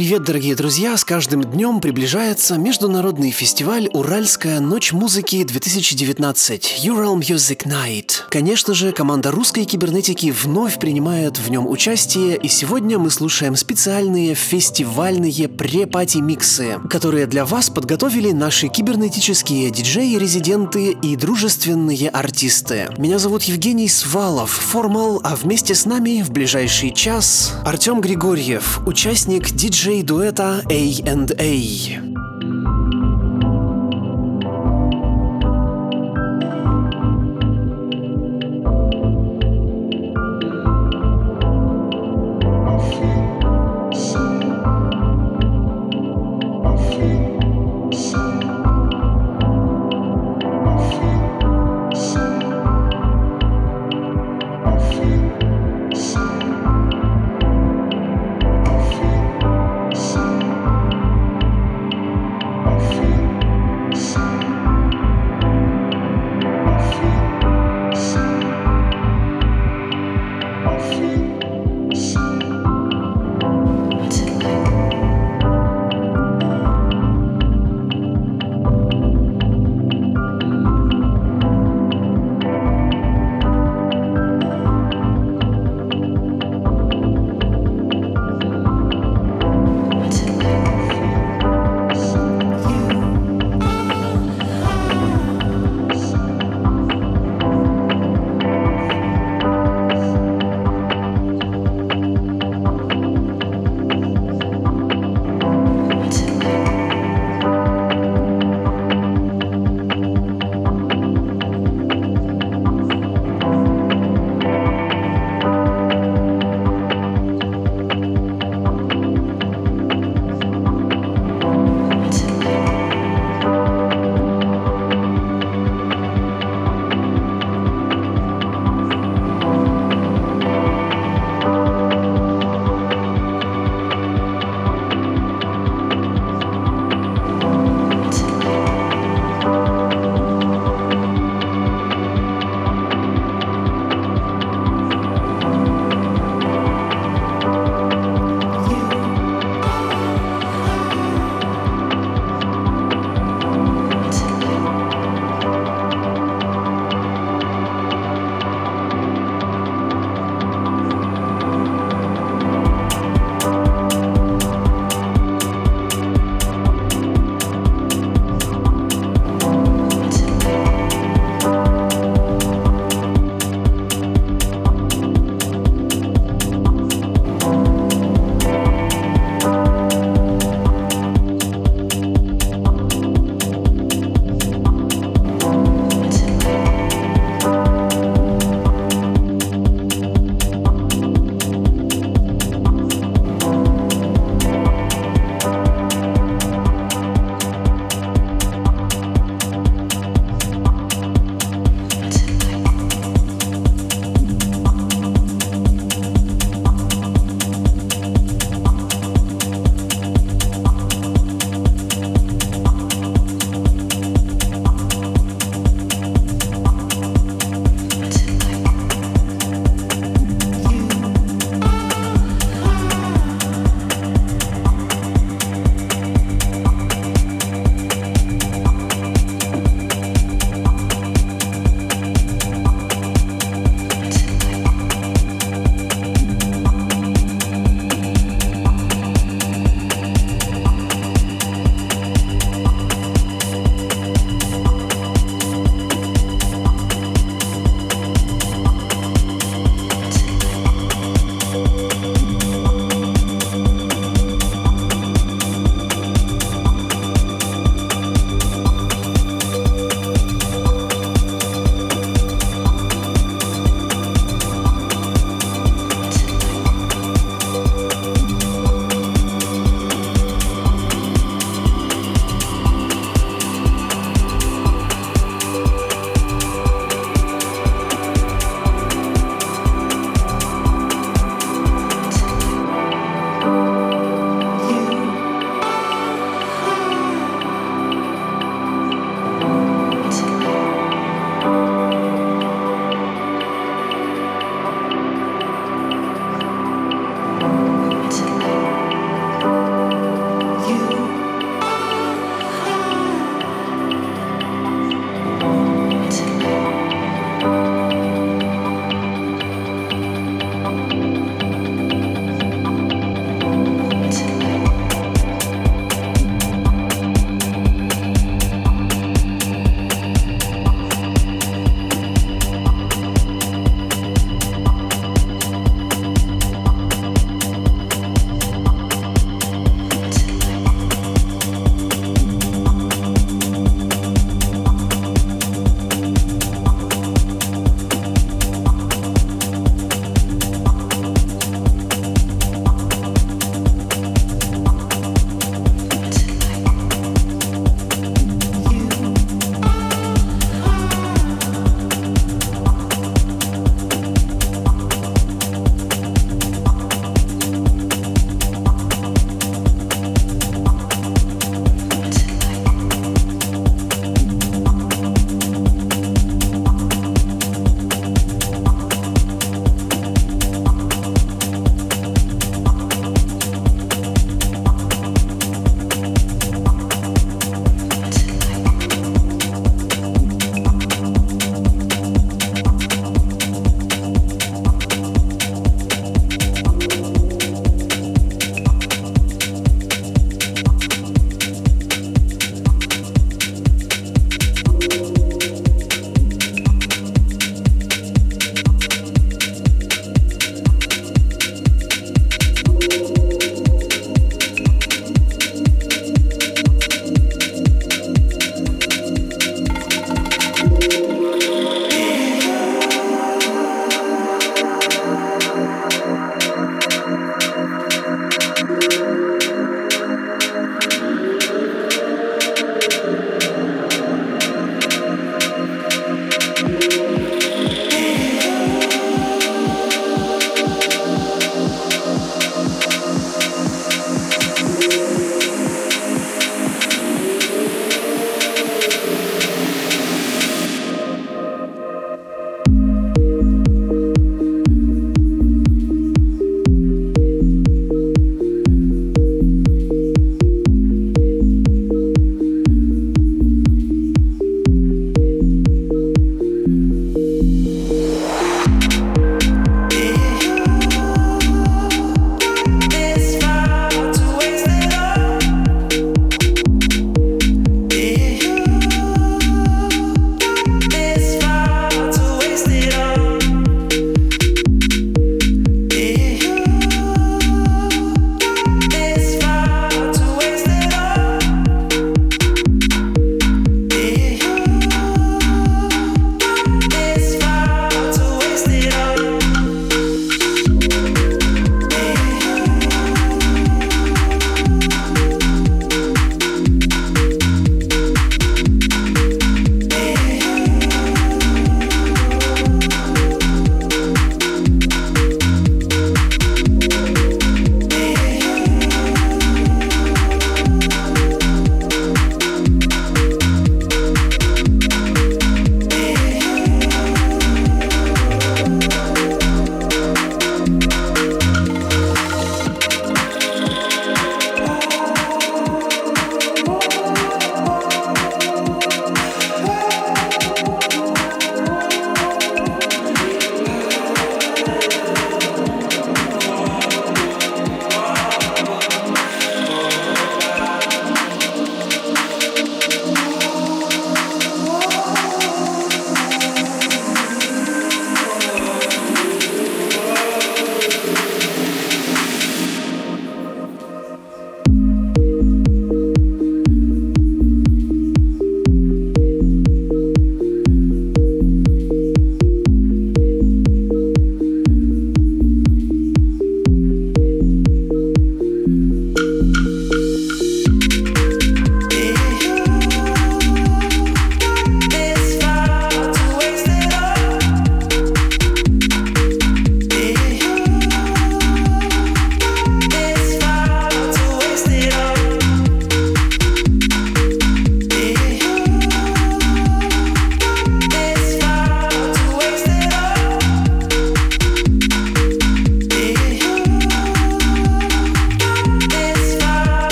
Привет, дорогие друзья! С каждым днем приближается международный фестиваль «Уральская ночь музыки-2019» Ural Music Night. Конечно же, команда русской кибернетики вновь принимает в нем участие, и сегодня мы слушаем специальные фестивальные пре-пати-миксы, которые для вас подготовили наши кибернетические диджеи-резиденты и дружественные артисты. Меня зовут Евгений Свалов, формал, а вместе с нами в ближайший час Артем Григорьев, участник диджей диджей-дуэта A&A.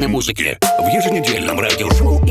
Электронной музыке. В еженедельном радиошоу.